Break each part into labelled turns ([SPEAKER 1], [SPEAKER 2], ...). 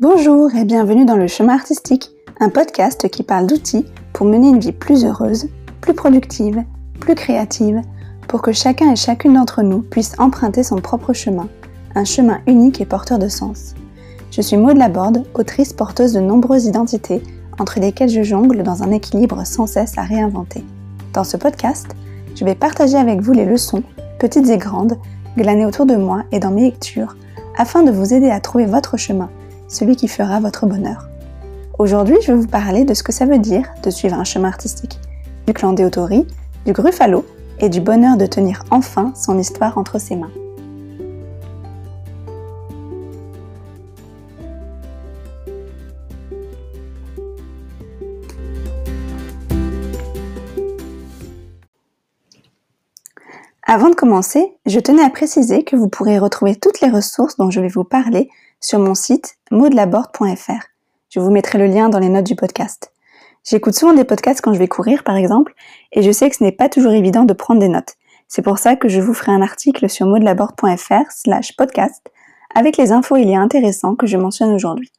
[SPEAKER 1] Bonjour et bienvenue dans le chemin artistique, un podcast qui parle d'outils pour mener une vie plus heureuse, plus productive, plus créative, pour que chacun et chacune d'entre nous puisse emprunter son propre chemin, un chemin unique et porteur de sens. Je suis Maud Laborde, autrice porteuse de nombreuses identités, entre lesquelles je jongle dans un équilibre sans cesse à réinventer. Dans ce podcast, je vais partager avec vous les leçons, petites et grandes, glanées autour de moi et dans mes lectures, afin de vous aider à trouver votre chemin, celui qui fera votre bonheur. Aujourd'hui, je vais vous parler de ce que ça veut dire de suivre un chemin artistique, du clan des Autori, du Gruffalo et du bonheur de tenir enfin son histoire entre ses mains. Avant de commencer, je tenais à préciser que vous pourrez retrouver toutes les ressources dont je vais vous parler sur mon site maudelaborde.fr. Je vous mettrai le lien dans les notes du podcast. J'écoute souvent des podcasts quand je vais courir, par exemple, et je sais que ce n'est pas toujours évident de prendre des notes. C'est pour ça que je vous ferai un article sur maudelaborde.fr slash podcast avec les infos et liens intéressants que je mentionne aujourd'hui.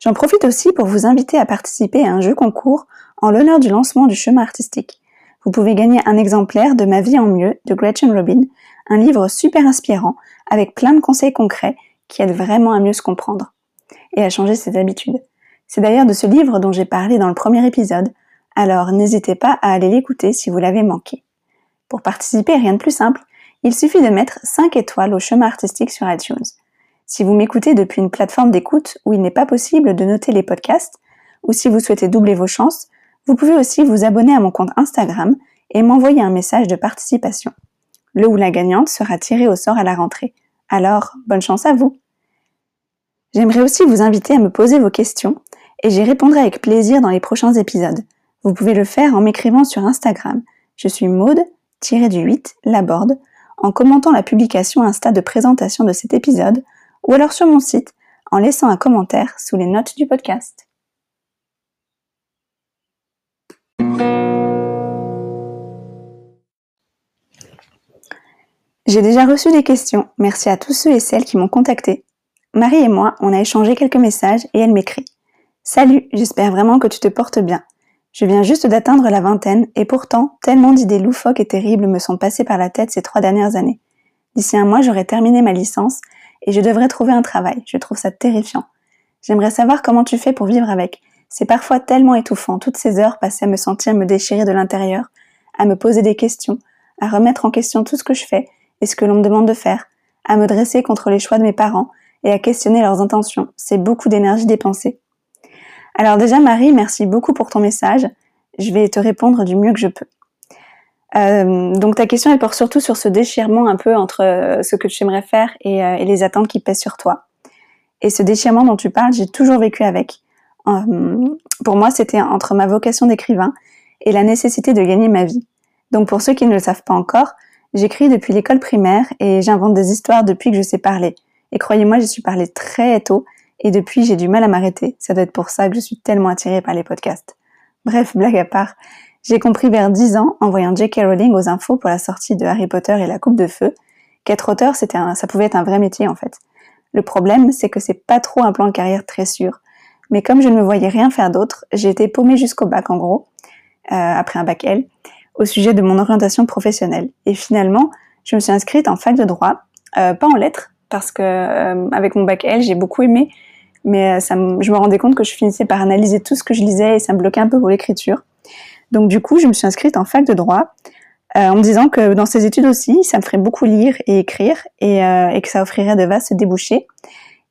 [SPEAKER 1] J'en profite aussi pour vous inviter à participer à un jeu concours en l'honneur du lancement du chemin artistique vous pouvez gagner un exemplaire de Ma vie en mieux de Gretchen Robin, un livre super inspirant avec plein de conseils concrets qui aident vraiment à mieux se comprendre et à changer ses habitudes. C'est d'ailleurs de ce livre dont j'ai parlé dans le premier épisode, alors n'hésitez pas à aller l'écouter si vous l'avez manqué. Pour participer, rien de plus simple, il suffit de mettre 5 étoiles au chemin artistique sur iTunes. Si vous m'écoutez depuis une plateforme d'écoute où il n'est pas possible de noter les podcasts, ou si vous souhaitez doubler vos chances, vous pouvez aussi vous abonner à mon compte Instagram et m'envoyer un message de participation. Le ou la gagnante sera tiré au sort à la rentrée. Alors, bonne chance à vous J'aimerais aussi vous inviter à me poser vos questions et j'y répondrai avec plaisir dans les prochains épisodes. Vous pouvez le faire en m'écrivant sur Instagram. Je suis Maude-du-8 Laborde en commentant la publication Insta de présentation de cet épisode ou alors sur mon site en laissant un commentaire sous les notes du podcast. J'ai déjà reçu des questions, merci à tous ceux et celles qui m'ont contacté. Marie et moi, on a échangé quelques messages et elle m'écrit. Salut, j'espère vraiment que tu te portes bien. Je viens juste d'atteindre la vingtaine et pourtant, tellement d'idées loufoques et terribles me sont passées par la tête ces trois dernières années. D'ici un mois, j'aurai terminé ma licence et je devrais trouver un travail. Je trouve ça terrifiant. J'aimerais savoir comment tu fais pour vivre avec, c'est parfois tellement étouffant, toutes ces heures passées à me sentir me déchirer de l'intérieur, à me poser des questions, à remettre en question tout ce que je fais et ce que l'on me demande de faire, à me dresser contre les choix de mes parents et à questionner leurs intentions. C'est beaucoup d'énergie dépensée. Alors déjà Marie, merci beaucoup pour ton message. Je vais te répondre du mieux que je peux. Euh, donc ta question elle porte surtout sur ce déchirement un peu entre euh, ce que tu aimerais faire et, euh, et les attentes qui pèsent sur toi. Et ce déchirement dont tu parles, j'ai toujours vécu avec. Pour moi, c'était entre ma vocation d'écrivain et la nécessité de gagner ma vie. Donc pour ceux qui ne le savent pas encore, j'écris depuis l'école primaire et j'invente des histoires depuis que je sais parler. Et croyez-moi, je suis parlé très tôt et depuis j'ai du mal à m'arrêter. Ça doit être pour ça que je suis tellement attirée par les podcasts. Bref, blague à part, j'ai compris vers 10 ans en voyant J.K. Rowling aux infos pour la sortie de Harry Potter et la Coupe de Feu, qu'être auteur, c'était ça pouvait être un vrai métier en fait. Le problème, c'est que c'est pas trop un plan de carrière très sûr. Mais comme je ne me voyais rien faire d'autre, j'ai été paumée jusqu'au bac en gros, euh, après un bac L, au sujet de mon orientation professionnelle. Et finalement, je me suis inscrite en fac de droit, euh, pas en lettres, parce que euh, avec mon bac L, j'ai beaucoup aimé, mais ça je me rendais compte que je finissais par analyser tout ce que je lisais et ça me bloquait un peu pour l'écriture. Donc du coup, je me suis inscrite en fac de droit en me disant que dans ces études aussi, ça me ferait beaucoup lire et écrire et, que ça offrirait de vastes débouchés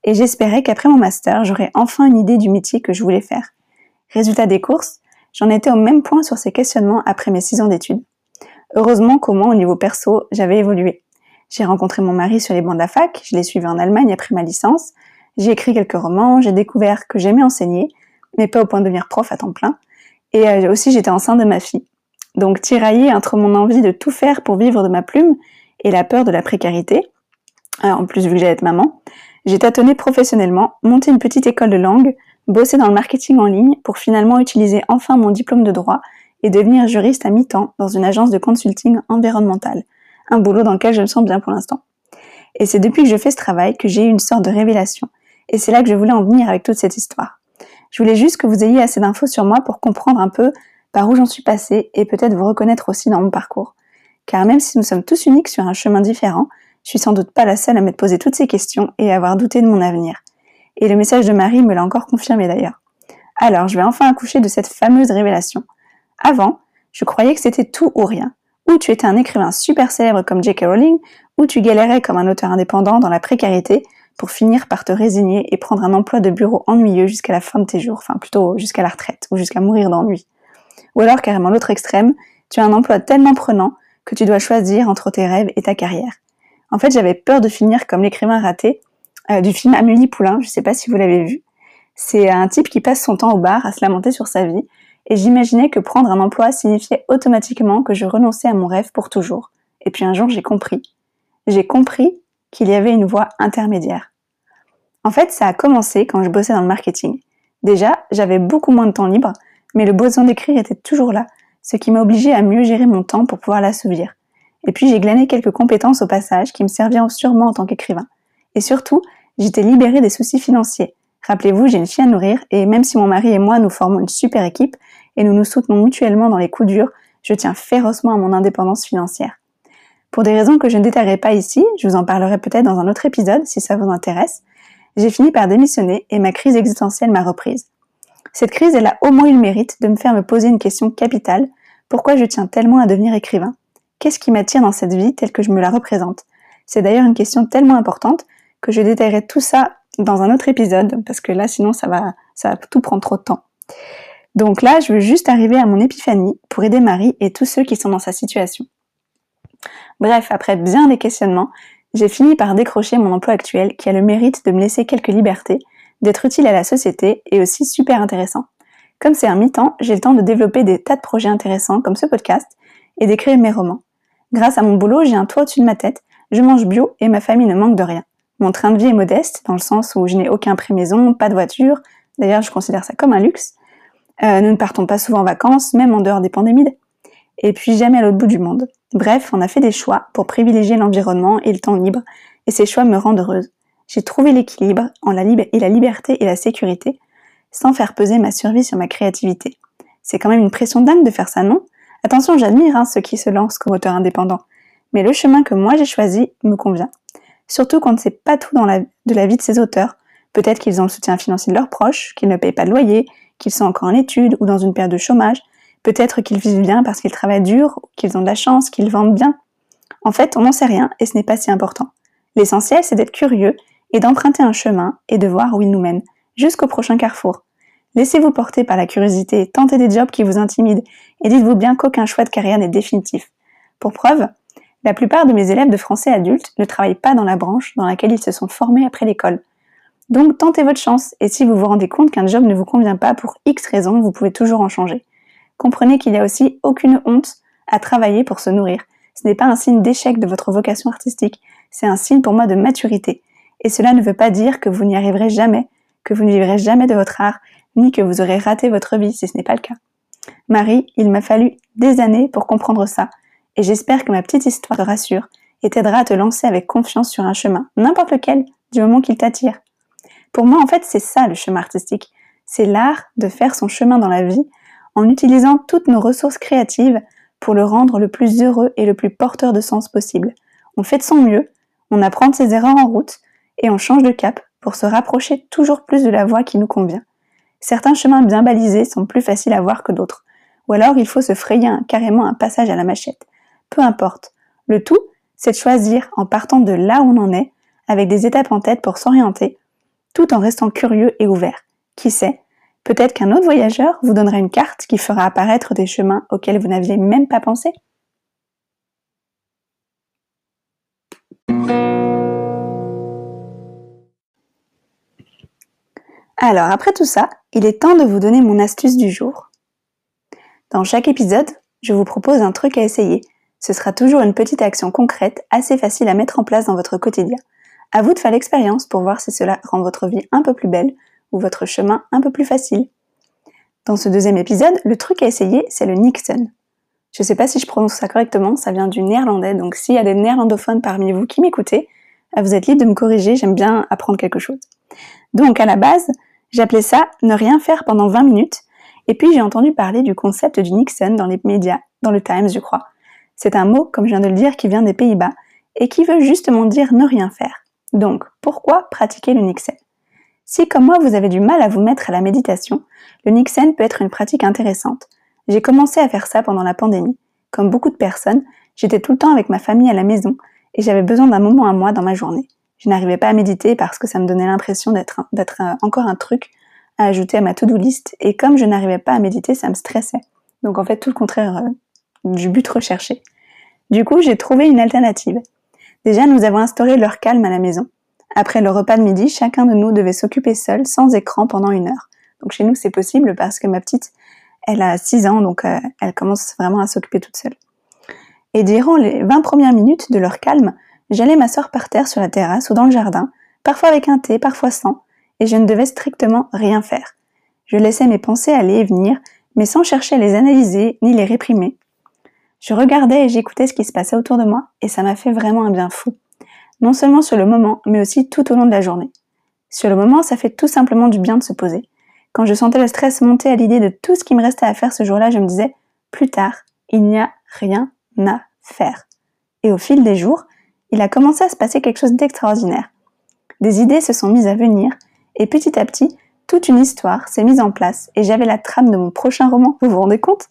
[SPEAKER 1] et j'espérais qu'après mon master, j'aurais enfin une idée du métier que je voulais faire. Résultat des courses, j'en étais au même point sur ces questionnements après mes six ans d'études. Heureusement qu'au au niveau perso, j'avais évolué. J'ai rencontré mon mari sur les bancs de la fac, je l'ai suivi en Allemagne après ma licence, j'ai écrit quelques romans, j'ai découvert que j'aimais enseigner, mais pas au point de devenir prof à temps plein, et euh, aussi j'étais enceinte de ma fille. Donc tiraillée entre mon envie de tout faire pour vivre de ma plume et la peur de la précarité, euh, en plus vu que j'allais être maman, j'ai tâtonné professionnellement, monté une petite école de langue, bossé dans le marketing en ligne pour finalement utiliser enfin mon diplôme de droit et devenir juriste à mi-temps dans une agence de consulting environnemental. Un boulot dans lequel je me sens bien pour l'instant. Et c'est depuis que je fais ce travail que j'ai eu une sorte de révélation. Et c'est là que je voulais en venir avec toute cette histoire. Je voulais juste que vous ayez assez d'infos sur moi pour comprendre un peu par où j'en suis passée et peut-être vous reconnaître aussi dans mon parcours. Car même si nous sommes tous uniques sur un chemin différent, je suis sans doute pas la seule à m'être posé toutes ces questions et à avoir douté de mon avenir. Et le message de Marie me l'a encore confirmé d'ailleurs. Alors, je vais enfin accoucher de cette fameuse révélation. Avant, je croyais que c'était tout ou rien. Ou tu étais un écrivain super célèbre comme J.K. Rowling, ou tu galérais comme un auteur indépendant dans la précarité pour finir par te résigner et prendre un emploi de bureau ennuyeux jusqu'à la fin de tes jours, enfin plutôt jusqu'à la retraite ou jusqu'à mourir d'ennui. Ou alors carrément l'autre extrême, tu as un emploi tellement prenant que tu dois choisir entre tes rêves et ta carrière. En fait, j'avais peur de finir comme l'écrivain raté euh, du film Amélie Poulain, je ne sais pas si vous l'avez vu. C'est un type qui passe son temps au bar à se lamenter sur sa vie, et j'imaginais que prendre un emploi signifiait automatiquement que je renonçais à mon rêve pour toujours. Et puis un jour, j'ai compris. J'ai compris qu'il y avait une voie intermédiaire. En fait, ça a commencé quand je bossais dans le marketing. Déjà, j'avais beaucoup moins de temps libre, mais le besoin d'écrire était toujours là, ce qui m'a obligé à mieux gérer mon temps pour pouvoir l'assouvir. Et puis j'ai glané quelques compétences au passage qui me serviront sûrement en tant qu'écrivain. Et surtout, j'étais libérée des soucis financiers. Rappelez-vous, j'ai une fille à nourrir et même si mon mari et moi nous formons une super équipe et nous nous soutenons mutuellement dans les coups durs, je tiens férocement à mon indépendance financière. Pour des raisons que je ne détaillerai pas ici, je vous en parlerai peut-être dans un autre épisode si ça vous intéresse, j'ai fini par démissionner et ma crise existentielle m'a reprise. Cette crise, elle a au moins eu le mérite de me faire me poser une question capitale. Pourquoi je tiens tellement à devenir écrivain? Qu'est-ce qui m'attire dans cette vie telle que je me la représente? C'est d'ailleurs une question tellement importante que je détaillerai tout ça dans un autre épisode parce que là, sinon, ça va, ça va tout prendre trop de temps. Donc là, je veux juste arriver à mon épiphanie pour aider Marie et tous ceux qui sont dans sa situation. Bref, après bien des questionnements, j'ai fini par décrocher mon emploi actuel qui a le mérite de me laisser quelques libertés, d'être utile à la société et aussi super intéressant. Comme c'est un mi-temps, j'ai le temps de développer des tas de projets intéressants comme ce podcast et d'écrire mes romans. Grâce à mon boulot, j'ai un toit au-dessus de ma tête, je mange bio et ma famille ne manque de rien. Mon train de vie est modeste, dans le sens où je n'ai aucun pré-maison, pas de voiture, d'ailleurs je considère ça comme un luxe. Euh, nous ne partons pas souvent en vacances, même en dehors des pandémies, et puis jamais à l'autre bout du monde. Bref, on a fait des choix pour privilégier l'environnement et le temps libre, et ces choix me rendent heureuse. J'ai trouvé l'équilibre la et la liberté et la sécurité, sans faire peser ma survie sur ma créativité. C'est quand même une pression dingue de faire ça, non? Attention, j'admire hein, ceux qui se lancent comme auteurs indépendants, mais le chemin que moi j'ai choisi me convient. Surtout quand ne sait pas tout de la vie de ces auteurs. Peut-être qu'ils ont le soutien financier de leurs proches, qu'ils ne payent pas de loyer, qu'ils sont encore en études ou dans une période de chômage, Peut-être qu'ils vivent bien parce qu'ils travaillent dur, qu'ils ont de la chance, qu'ils vendent bien. En fait, on n'en sait rien et ce n'est pas si important. L'essentiel, c'est d'être curieux et d'emprunter un chemin et de voir où il nous mène, jusqu'au prochain carrefour. Laissez-vous porter par la curiosité, tentez des jobs qui vous intimident et dites-vous bien qu'aucun choix de carrière n'est définitif. Pour preuve, la plupart de mes élèves de français adultes ne travaillent pas dans la branche dans laquelle ils se sont formés après l'école. Donc tentez votre chance et si vous vous rendez compte qu'un job ne vous convient pas pour X raisons, vous pouvez toujours en changer comprenez qu'il n'y a aussi aucune honte à travailler pour se nourrir. Ce n'est pas un signe d'échec de votre vocation artistique, c'est un signe pour moi de maturité. Et cela ne veut pas dire que vous n'y arriverez jamais, que vous ne vivrez jamais de votre art, ni que vous aurez raté votre vie si ce n'est pas le cas. Marie, il m'a fallu des années pour comprendre ça, et j'espère que ma petite histoire te rassure et t'aidera à te lancer avec confiance sur un chemin, n'importe lequel, du moment qu'il t'attire. Pour moi, en fait, c'est ça le chemin artistique. C'est l'art de faire son chemin dans la vie en utilisant toutes nos ressources créatives pour le rendre le plus heureux et le plus porteur de sens possible. On fait de son mieux, on apprend de ses erreurs en route et on change de cap pour se rapprocher toujours plus de la voie qui nous convient. Certains chemins bien balisés sont plus faciles à voir que d'autres, ou alors il faut se frayer carrément un passage à la machette. Peu importe. Le tout, c'est de choisir en partant de là où on en est, avec des étapes en tête pour s'orienter, tout en restant curieux et ouvert. Qui sait, Peut-être qu'un autre voyageur vous donnera une carte qui fera apparaître des chemins auxquels vous n'aviez même pas pensé. Alors, après tout ça, il est temps de vous donner mon astuce du jour. Dans chaque épisode, je vous propose un truc à essayer. Ce sera toujours une petite action concrète, assez facile à mettre en place dans votre quotidien. À vous de faire l'expérience pour voir si cela rend votre vie un peu plus belle ou votre chemin un peu plus facile. Dans ce deuxième épisode, le truc à essayer, c'est le Nixon. Je ne sais pas si je prononce ça correctement, ça vient du néerlandais, donc s'il y a des néerlandophones parmi vous qui m'écoutez, euh, vous êtes libre de me corriger, j'aime bien apprendre quelque chose. Donc à la base, j'appelais ça ne rien faire pendant 20 minutes, et puis j'ai entendu parler du concept du Nixon dans les médias, dans le Times je crois. C'est un mot, comme je viens de le dire, qui vient des Pays-Bas, et qui veut justement dire ne rien faire. Donc, pourquoi pratiquer le Nixon Si comme moi vous avez du mal à vous mettre à la méditation, le Nixon peut être une pratique intéressante. J'ai commencé à faire ça pendant la pandémie. Comme beaucoup de personnes, j'étais tout le temps avec ma famille à la maison et j'avais besoin d'un moment à moi dans ma journée. Je n'arrivais pas à méditer parce que ça me donnait l'impression d'être encore un truc à ajouter à ma to-do list et comme je n'arrivais pas à méditer, ça me stressait. Donc en fait tout le contraire euh, du but recherché. Du coup, j'ai trouvé une alternative. Déjà, nous avons instauré l'heure calme à la maison. Après le repas de midi, chacun de nous devait s'occuper seul, sans écran, pendant une heure. Donc chez nous, c'est possible parce que ma petite, elle a 6 ans, donc euh, elle commence vraiment à s'occuper toute seule. Et durant les 20 premières minutes de leur calme, j'allais m'asseoir par terre sur la terrasse ou dans le jardin, parfois avec un thé, parfois sans, et je ne devais strictement rien faire. Je laissais mes pensées aller et venir, mais sans chercher à les analyser ni les réprimer. Je regardais et j'écoutais ce qui se passait autour de moi, et ça m'a fait vraiment un bien fou. Non seulement sur le moment, mais aussi tout au long de la journée. Sur le moment, ça fait tout simplement du bien de se poser. Quand je sentais le stress monter à l'idée de tout ce qui me restait à faire ce jour-là, je me disais, plus tard, il n'y a rien à faire. Et au fil des jours, il a commencé à se passer quelque chose d'extraordinaire. Des idées se sont mises à venir, et petit à petit, toute une histoire s'est mise en place, et j'avais la trame de mon prochain roman, vous vous rendez compte?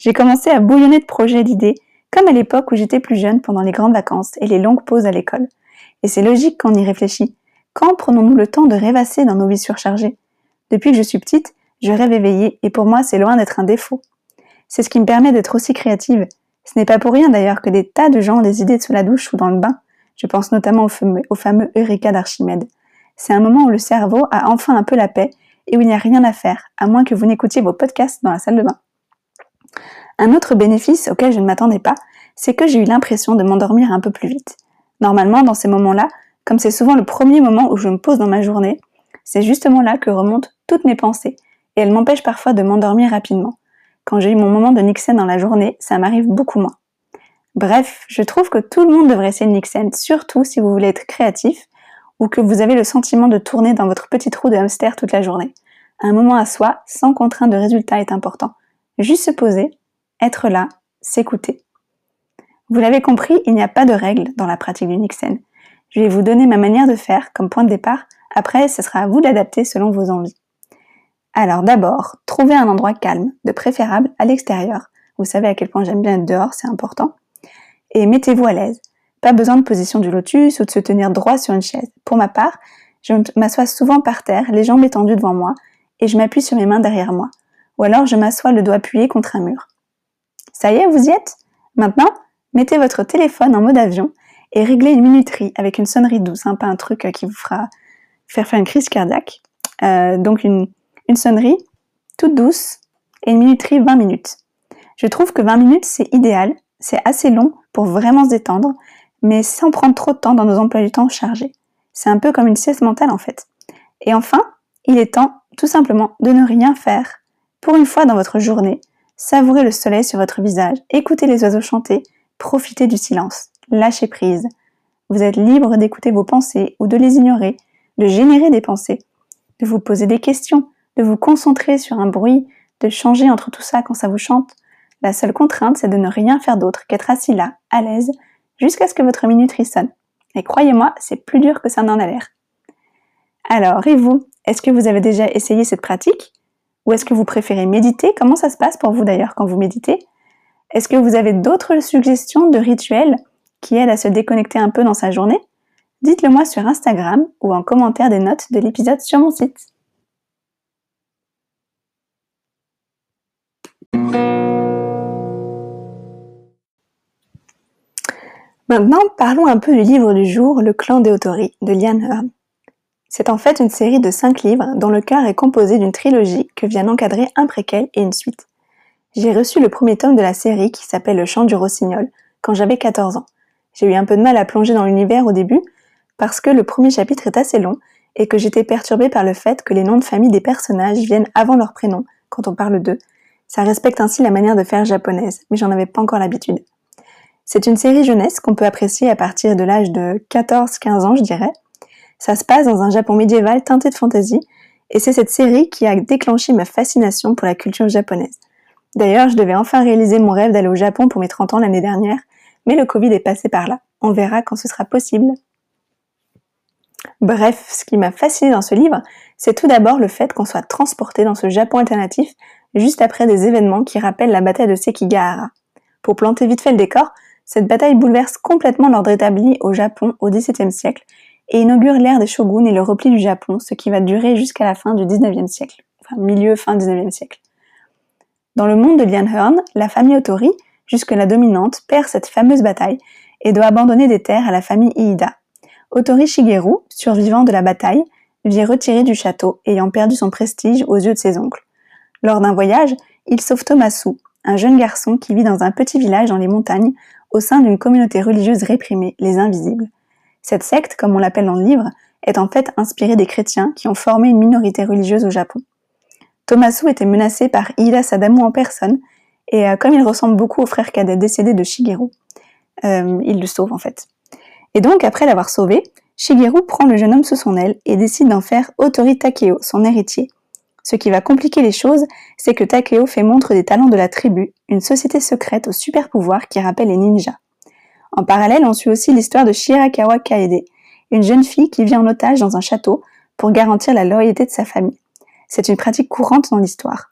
[SPEAKER 1] J'ai commencé à bouillonner de projets et d'idées, comme à l'époque où j'étais plus jeune pendant les grandes vacances et les longues pauses à l'école. Et c'est logique quand y réfléchit. Quand prenons-nous le temps de rêvasser dans nos vies surchargées? Depuis que je suis petite, je rêve éveillée et pour moi c'est loin d'être un défaut. C'est ce qui me permet d'être aussi créative. Ce n'est pas pour rien d'ailleurs que des tas de gens ont des idées sous la douche ou dans le bain. Je pense notamment au fameux Eureka d'Archimède. C'est un moment où le cerveau a enfin un peu la paix et où il n'y a rien à faire, à moins que vous n'écoutiez vos podcasts dans la salle de bain. Un autre bénéfice auquel je ne m'attendais pas, c'est que j'ai eu l'impression de m'endormir un peu plus vite. Normalement, dans ces moments-là, comme c'est souvent le premier moment où je me pose dans ma journée, c'est justement là que remontent toutes mes pensées, et elles m'empêchent parfois de m'endormir rapidement. Quand j'ai eu mon moment de Nixon dans la journée, ça m'arrive beaucoup moins. Bref, je trouve que tout le monde devrait essayer le Nixon, surtout si vous voulez être créatif ou que vous avez le sentiment de tourner dans votre petite roue de hamster toute la journée. Un moment à soi, sans contrainte de résultat, est important. Juste se poser, être là, s'écouter. Vous l'avez compris, il n'y a pas de règle dans la pratique du Nixon. Je vais vous donner ma manière de faire comme point de départ après, ce sera à vous d'adapter selon vos envies. Alors d'abord, trouvez un endroit calme, de préférable à l'extérieur. Vous savez à quel point j'aime bien être dehors, c'est important. Et mettez-vous à l'aise. Pas besoin de position du lotus ou de se tenir droit sur une chaise. Pour ma part, je m'assois souvent par terre, les jambes étendues devant moi, et je m'appuie sur mes mains derrière moi. Ou alors je m'assois le doigt appuyé contre un mur. Ça y est, vous y êtes? Maintenant, mettez votre téléphone en mode avion et réglez une minuterie avec une sonnerie douce, hein, pas un truc qui vous fera faire faire une crise cardiaque. Euh, donc une sonnerie toute douce et une minuterie 20 minutes. Je trouve que 20 minutes c'est idéal, c'est assez long pour vraiment se détendre, mais sans prendre trop de temps dans nos emplois du temps chargés. C'est un peu comme une sieste mentale en fait. Et enfin, il est temps tout simplement de ne rien faire. Pour une fois dans votre journée, savourez le soleil sur votre visage, écoutez les oiseaux chanter, profitez du silence, lâchez prise. Vous êtes libre d'écouter vos pensées ou de les ignorer, de générer des pensées, de vous poser des questions, de vous concentrer sur un bruit, de changer entre tout ça quand ça vous chante. La seule contrainte, c'est de ne rien faire d'autre qu'être assis là, à l'aise, jusqu'à ce que votre minuterie sonne. Et croyez-moi, c'est plus dur que ça n'en a l'air. Alors, et vous? Est-ce que vous avez déjà essayé cette pratique? Ou est-ce que vous préférez méditer? Comment ça se passe pour vous d'ailleurs quand vous méditez? Est-ce que vous avez d'autres suggestions de rituels qui aident à se déconnecter un peu dans sa journée? Dites-le moi sur Instagram ou en commentaire des notes de l'épisode sur mon site. Maintenant, parlons un peu du livre du jour, Le clan des Autori, de Liane Hearn. C'est en fait une série de cinq livres dont le cœur est composé d'une trilogie que vient encadrer un préquel et une suite. J'ai reçu le premier tome de la série qui s'appelle Le chant du rossignol quand j'avais 14 ans. J'ai eu un peu de mal à plonger dans l'univers au début, parce que le premier chapitre est assez long et que j'étais perturbée par le fait que les noms de famille des personnages viennent avant leur prénom quand on parle d'eux. Ça respecte ainsi la manière de faire japonaise, mais j'en avais pas encore l'habitude. C'est une série jeunesse qu'on peut apprécier à partir de l'âge de 14-15 ans, je dirais. Ça se passe dans un Japon médiéval teinté de fantaisie, et c'est cette série qui a déclenché ma fascination pour la culture japonaise. D'ailleurs, je devais enfin réaliser mon rêve d'aller au Japon pour mes 30 ans l'année dernière, mais le Covid est passé par là. On verra quand ce sera possible. Bref, ce qui m'a fasciné dans ce livre, c'est tout d'abord le fait qu'on soit transporté dans ce Japon alternatif juste après des événements qui rappellent la bataille de Sekigahara. Pour planter vite fait le décor, cette bataille bouleverse complètement l'ordre établi au Japon au XVIIe siècle et inaugure l'ère des shoguns et le repli du Japon, ce qui va durer jusqu'à la fin du XIXe siècle, enfin milieu fin XIXe siècle. Dans le monde de Lianhorn, la famille Otori, jusque-là dominante, perd cette fameuse bataille et doit abandonner des terres à la famille Iida. Otori Shigeru, survivant de la bataille, vit retiré du château, ayant perdu son prestige aux yeux de ses oncles. Lors d'un voyage, il sauve Tomasu, un jeune garçon qui vit dans un petit village dans les montagnes, au sein d'une communauté religieuse réprimée, les Invisibles. Cette secte, comme on l'appelle dans le livre, est en fait inspirée des chrétiens qui ont formé une minorité religieuse au Japon. Tomasu était menacé par Ida Sadamu en personne, et euh, comme il ressemble beaucoup au frère cadet décédé de Shigeru, euh, il le sauve en fait. Et donc, après l'avoir sauvé, Shigeru prend le jeune homme sous son aile et décide d'en faire Otori Takeo, son héritier. Ce qui va compliquer les choses, c'est que Takeo fait montre des talents de la tribu, une société secrète aux super pouvoirs qui rappelle les ninjas. En parallèle, on suit aussi l'histoire de Shirakawa Kaede, une jeune fille qui vit en otage dans un château pour garantir la loyauté de sa famille. C'est une pratique courante dans l'histoire,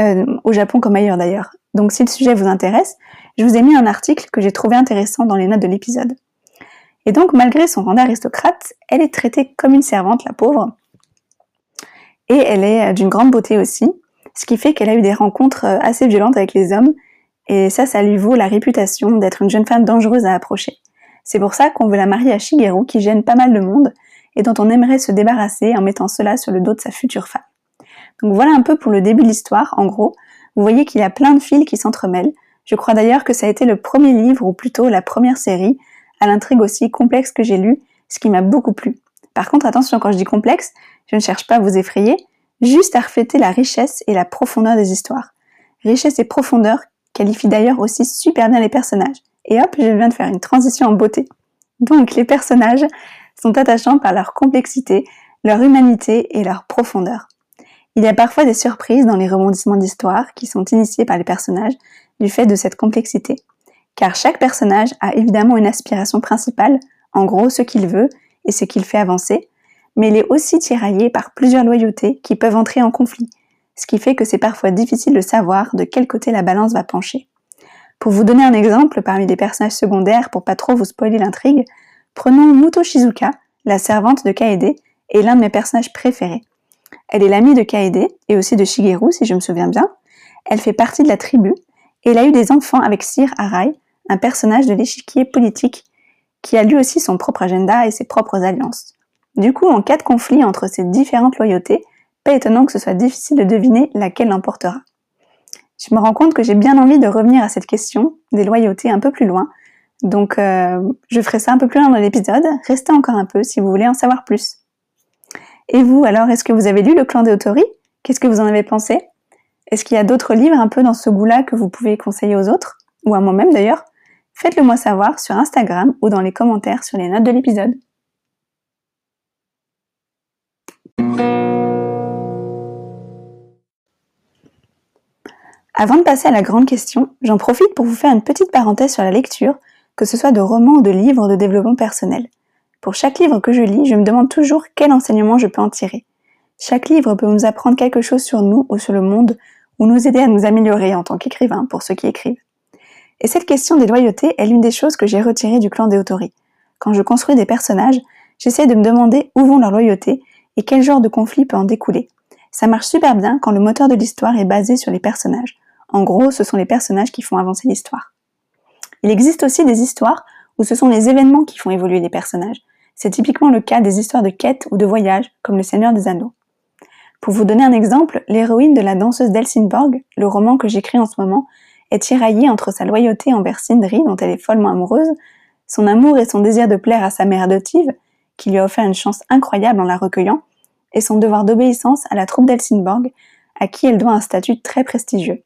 [SPEAKER 1] euh, au Japon comme ailleurs d'ailleurs. Donc si le sujet vous intéresse, je vous ai mis un article que j'ai trouvé intéressant dans les notes de l'épisode. Et donc malgré son rang d'aristocrate, elle est traitée comme une servante, la pauvre, et elle est euh, d'une grande beauté aussi, ce qui fait qu'elle a eu des rencontres euh, assez violentes avec les hommes et ça, ça lui vaut la réputation d'être une jeune femme dangereuse à approcher. C'est pour ça qu'on veut la marier à Shigeru, qui gêne pas mal de monde, et dont on aimerait se débarrasser en mettant cela sur le dos de sa future femme. Donc voilà un peu pour le début de l'histoire, en gros. Vous voyez qu'il y a plein de fils qui s'entremêlent. Je crois d'ailleurs que ça a été le premier livre, ou plutôt la première série, à l'intrigue aussi complexe que j'ai lu, ce qui m'a beaucoup plu. Par contre, attention, quand je dis complexe, je ne cherche pas à vous effrayer, juste à refléter la richesse et la profondeur des histoires. Richesse et profondeur qualifie d'ailleurs aussi super bien les personnages. Et hop, je viens de faire une transition en beauté. Donc les personnages sont attachants par leur complexité, leur humanité et leur profondeur. Il y a parfois des surprises dans les rebondissements d'histoire qui sont initiés par les personnages du fait de cette complexité. Car chaque personnage a évidemment une aspiration principale, en gros ce qu'il veut et ce qu'il fait avancer, mais il est aussi tiraillé par plusieurs loyautés qui peuvent entrer en conflit, ce qui fait que c'est parfois difficile de savoir de quel côté la balance va pencher. Pour vous donner un exemple parmi les personnages secondaires pour pas trop vous spoiler l'intrigue, prenons Muto Shizuka, la servante de Kaede, et l'un de mes personnages préférés. Elle est l'amie de Kaede et aussi de Shigeru si je me souviens bien. Elle fait partie de la tribu et elle a eu des enfants avec Sir Arai, un personnage de l'échiquier politique qui a lui aussi son propre agenda et ses propres alliances. Du coup, en cas de conflit entre ces différentes loyautés, étonnant que ce soit difficile de deviner laquelle l'emportera. Je me rends compte que j'ai bien envie de revenir à cette question des loyautés un peu plus loin, donc euh, je ferai ça un peu plus loin dans l'épisode. Restez encore un peu si vous voulez en savoir plus. Et vous, alors, est-ce que vous avez lu Le clan des Autori Qu'est-ce que vous en avez pensé? Est-ce qu'il y a d'autres livres un peu dans ce goût-là que vous pouvez conseiller aux autres? Ou à moi-même d'ailleurs? Faites-le moi savoir sur Instagram ou dans les commentaires sur les notes de l'épisode. Avant de passer à la grande question, j'en profite pour vous faire une petite parenthèse sur la lecture, que ce soit de romans ou de livres de développement personnel. Pour chaque livre que je lis, je me demande toujours quel enseignement je peux en tirer. Chaque livre peut nous apprendre quelque chose sur nous ou sur le monde, ou nous aider à nous améliorer en tant qu'écrivain pour ceux qui écrivent. Et cette question des loyautés est l'une des choses que j'ai retirées du clan des Autori. Quand je construis des personnages, j'essaie de me demander où vont leurs loyautés et quel genre de conflit peut en découler. Ça marche super bien quand le moteur de l'histoire est basé sur les personnages. En gros, ce sont les personnages qui font avancer l'histoire. Il existe aussi des histoires où ce sont les événements qui font évoluer les personnages. C'est typiquement le cas des histoires de quête ou de voyage, comme Le Seigneur des Anneaux. Pour vous donner un exemple, l'héroïne de la danseuse d'Helsingborg, le roman que j'écris en ce moment, est tiraillée entre sa loyauté envers Sindri, dont elle est follement amoureuse, son amour et son désir de plaire à sa mère adoptive, qui lui a offert une chance incroyable en la recueillant, et son devoir d'obéissance à la troupe d'Helsingborg, à qui elle doit un statut très prestigieux.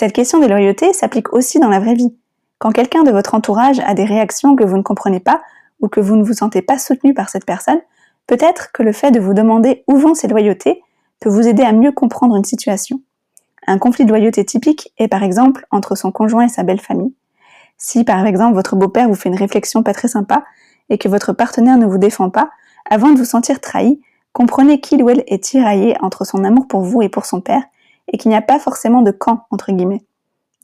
[SPEAKER 1] Cette question des loyautés s'applique aussi dans la vraie vie. Quand quelqu'un de votre entourage a des réactions que vous ne comprenez pas, ou que vous ne vous sentez pas soutenu par cette personne, peut-être que le fait de vous demander où vont ces loyautés peut vous aider à mieux comprendre une situation. Un conflit de loyauté typique est par exemple entre son conjoint et sa belle famille. Si par exemple votre beau-père vous fait une réflexion pas très sympa et que votre partenaire ne vous défend pas, avant de vous sentir trahi, comprenez qu'il ou elle est tiraillé entre son amour pour vous et pour son père et qu'il n'y a pas forcément de camp entre guillemets.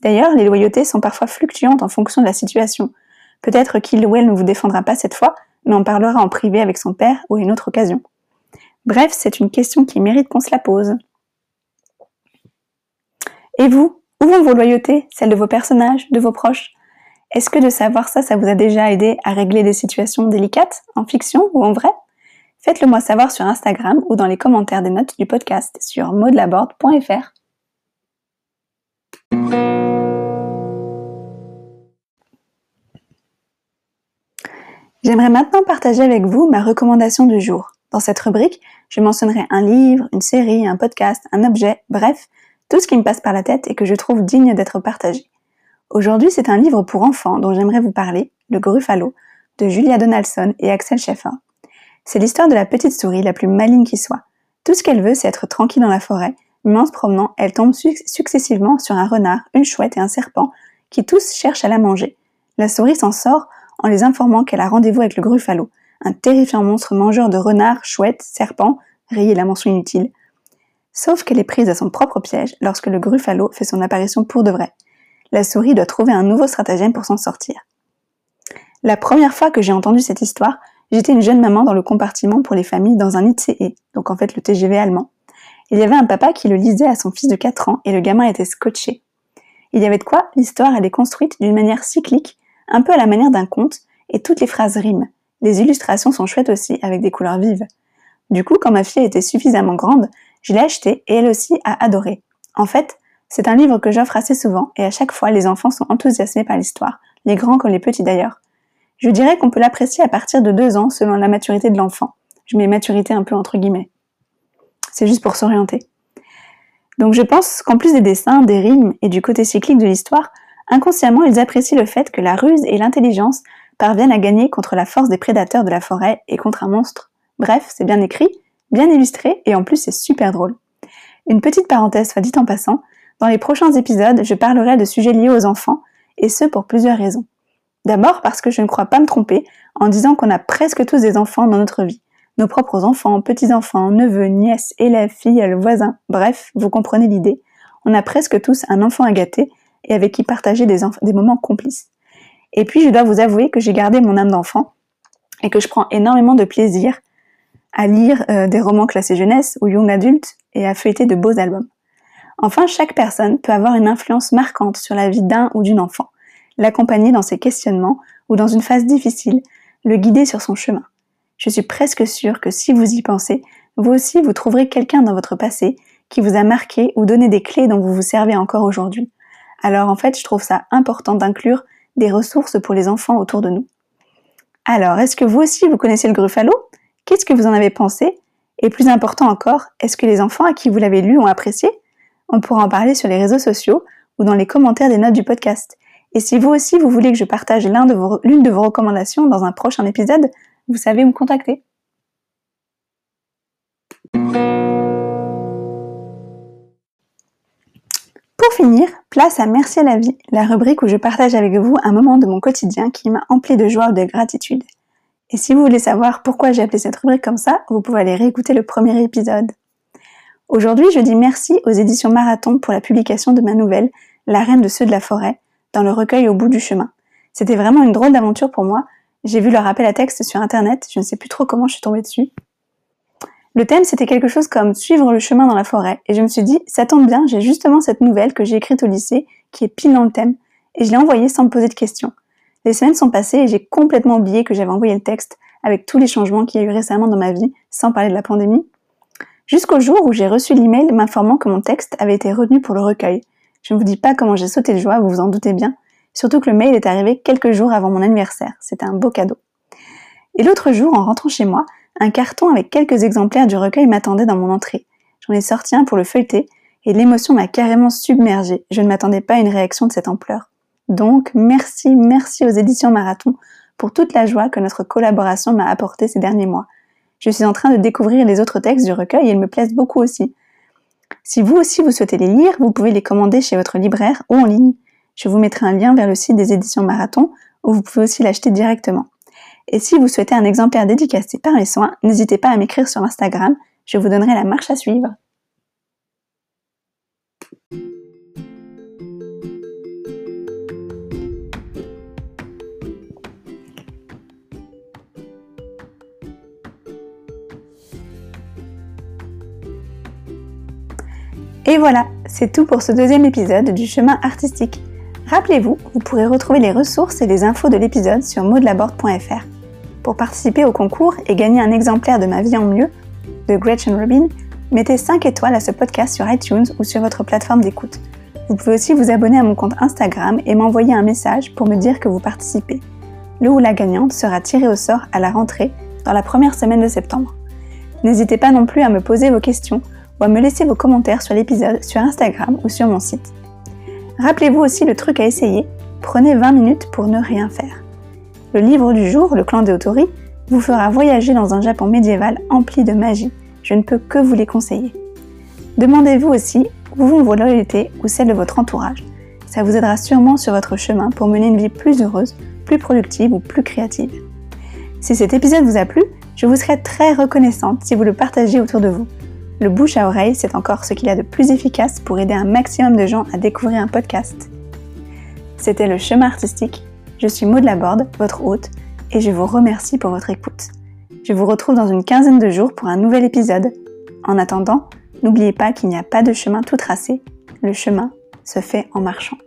[SPEAKER 1] D'ailleurs, les loyautés sont parfois fluctuantes en fonction de la situation. Peut-être qu'il ou elle ne vous défendra pas cette fois, mais en parlera en privé avec son père ou à une autre occasion. Bref, c'est une question qui mérite qu'on se la pose. Et vous, où vont vos loyautés, celles de vos personnages, de vos proches? Est-ce que de savoir ça, ça vous a déjà aidé à régler des situations délicates, en fiction ou en vrai? Faites-le moi savoir sur Instagram ou dans les commentaires des notes du podcast sur modelaborde.fr. J'aimerais maintenant partager avec vous ma recommandation du jour. Dans cette rubrique, je mentionnerai un livre, une série, un podcast, un objet, bref, tout ce qui me passe par la tête et que je trouve digne d'être partagé. Aujourd'hui, c'est un livre pour enfants dont j'aimerais vous parler, Le Gruffalo, de Julia Donaldson et Axel Scheffer. C'est l'histoire de la petite souris la plus maligne qui soit. Tout ce qu'elle veut, c'est être tranquille dans la forêt, mais en se promenant, elle tombe successivement sur un renard, une chouette et un serpent, qui tous cherchent à la manger. La souris s'en sort en les informant qu'elle a rendez-vous avec le Gruffalo, un terrifiant monstre mangeur de renards, chouettes, serpents, rayé la mention inutile. Sauf qu'elle est prise à son propre piège lorsque le Gruffalo fait son apparition pour de vrai. La souris doit trouver un nouveau stratagème pour s'en sortir. La première fois que j'ai entendu cette histoire, j'étais une jeune maman dans le compartiment pour les familles dans un ICE, donc en fait le TGV allemand. Il y avait un papa qui le lisait à son fils de 4 ans et le gamin était scotché. Il y avait de quoi? L'histoire elle est construite d'une manière cyclique un peu à la manière d'un conte, et toutes les phrases riment. Les illustrations sont chouettes aussi, avec des couleurs vives. Du coup, quand ma fille était suffisamment grande, je l'ai acheté et elle aussi a adoré. En fait, c'est un livre que j'offre assez souvent et à chaque fois les enfants sont enthousiasmés par l'histoire, les grands comme les petits d'ailleurs. Je dirais qu'on peut l'apprécier à partir de deux ans selon la maturité de l'enfant. Je mets maturité un peu entre guillemets. C'est juste pour s'orienter. Donc je pense qu'en plus des dessins, des rimes et du côté cyclique de l'histoire, Inconsciemment, ils apprécient le fait que la ruse et l'intelligence parviennent à gagner contre la force des prédateurs de la forêt et contre un monstre. Bref, c'est bien écrit, bien illustré et en plus c'est super drôle. Une petite parenthèse soit dit en passant, dans les prochains épisodes, je parlerai de sujets liés aux enfants, et ce pour plusieurs raisons. D'abord parce que je ne crois pas me tromper en disant qu'on a presque tous des enfants dans notre vie. Nos propres enfants, petits-enfants, neveux, nièces, élèves, filles, voisins, bref, vous comprenez l'idée. On a presque tous un enfant à gâter et avec qui partager des, moments complices. Et puis je dois vous avouer que j'ai gardé mon âme d'enfant et que je prends énormément de plaisir à lire euh, des romans classés jeunesse ou young adulte et à feuilleter de beaux albums. Enfin, chaque personne peut avoir une influence marquante sur la vie d'un ou d'une enfant, l'accompagner dans ses questionnements ou dans une phase difficile, le guider sur son chemin. Je suis presque sûre que si vous y pensez, vous aussi vous trouverez quelqu'un dans votre passé qui vous a marqué ou donné des clés dont vous vous servez encore aujourd'hui. Alors en fait, je trouve ça important d'inclure des ressources pour les enfants autour de nous. Alors, est-ce que vous aussi vous connaissez le Gruffalo? Qu'est-ce que vous en avez pensé? Et plus important encore, est-ce que les enfants à qui vous l'avez lu ont apprécié? On pourra en parler sur les réseaux sociaux ou dans les commentaires des notes du podcast. Et si vous aussi vous voulez que je partage l'une de, de vos recommandations dans un prochain épisode, vous savez me contacter. Pour finir, place à Merci à la vie, la rubrique où je partage avec vous un moment de mon quotidien qui m'a empli de joie ou de gratitude. Et si vous voulez savoir pourquoi j'ai appelé cette rubrique comme ça, vous pouvez aller réécouter le premier épisode. Aujourd'hui, je dis merci aux éditions Marathon pour la publication de ma nouvelle, La reine de ceux de la forêt, dans le recueil Au bout du chemin. C'était vraiment une drôle d'aventure pour moi. J'ai vu leur appel à texte sur internet, je ne sais plus trop comment je suis tombée dessus. Le thème, c'était quelque chose comme suivre le chemin dans la forêt. Et je me suis dit, ça tombe bien, j'ai justement cette nouvelle que j'ai écrite au lycée, qui est pile dans le thème, et je l'ai envoyée sans me poser de questions. Les semaines sont passées et j'ai complètement oublié que j'avais envoyé le texte, avec tous les changements qu'il y a eu récemment dans ma vie, sans parler de la pandémie. Jusqu'au jour où j'ai reçu l'email m'informant que mon texte avait été retenu pour le recueil. Je ne vous dis pas comment j'ai sauté de joie, vous vous en doutez bien. Surtout que le mail est arrivé quelques jours avant mon anniversaire. C'était un beau cadeau. Et l'autre jour, en rentrant chez moi, un carton avec quelques exemplaires du recueil m'attendait dans mon entrée. J'en ai sorti un pour le feuilleter, et l'émotion m'a carrément submergée. Je ne m'attendais pas à une réaction de cette ampleur. Donc, merci, merci aux éditions Marathon pour toute la joie que notre collaboration m'a apporté ces derniers mois. Je suis en train de découvrir les autres textes du recueil et ils me plaisent beaucoup aussi. Si vous aussi vous souhaitez les lire, vous pouvez les commander chez votre libraire ou en ligne. Je vous mettrai un lien vers le site des éditions Marathon où vous pouvez aussi l'acheter directement. Et si vous souhaitez un exemplaire dédicacé par mes soins, n'hésitez pas à m'écrire sur Instagram, je vous donnerai la marche à suivre. Et voilà, c'est tout pour ce deuxième épisode du chemin artistique. Rappelez-vous, vous pourrez retrouver les ressources et les infos de l'épisode sur modelaborde.fr. Pour participer au concours et gagner un exemplaire de Ma vie en mieux de Gretchen Rubin, mettez 5 étoiles à ce podcast sur iTunes ou sur votre plateforme d'écoute. Vous pouvez aussi vous abonner à mon compte Instagram et m'envoyer un message pour me dire que vous participez. Le ou la gagnante sera tirée au sort à la rentrée dans la première semaine de septembre. N'hésitez pas non plus à me poser vos questions ou à me laisser vos commentaires sur l'épisode sur Instagram ou sur mon site. Rappelez-vous aussi le truc à essayer, prenez 20 minutes pour ne rien faire. Le livre du jour, Le clan des Otori, vous fera voyager dans un Japon médiéval empli de magie. Je ne peux que vous les conseiller. Demandez-vous aussi où vont vos loyautés ou celles de votre entourage. Ça vous aidera sûrement sur votre chemin pour mener une vie plus heureuse, plus productive ou plus créative. Si cet épisode vous a plu, je vous serais très reconnaissante si vous le partagez autour de vous. Le bouche à oreille, c'est encore ce qu'il y a de plus efficace pour aider un maximum de gens à découvrir un podcast. C'était le chemin artistique. Je suis Maud Laborde, votre hôte, et je vous remercie pour votre écoute. Je vous retrouve dans une quinzaine de jours pour un nouvel épisode. En attendant, n'oubliez pas qu'il n'y a pas de chemin tout tracé. Le chemin se fait en marchant.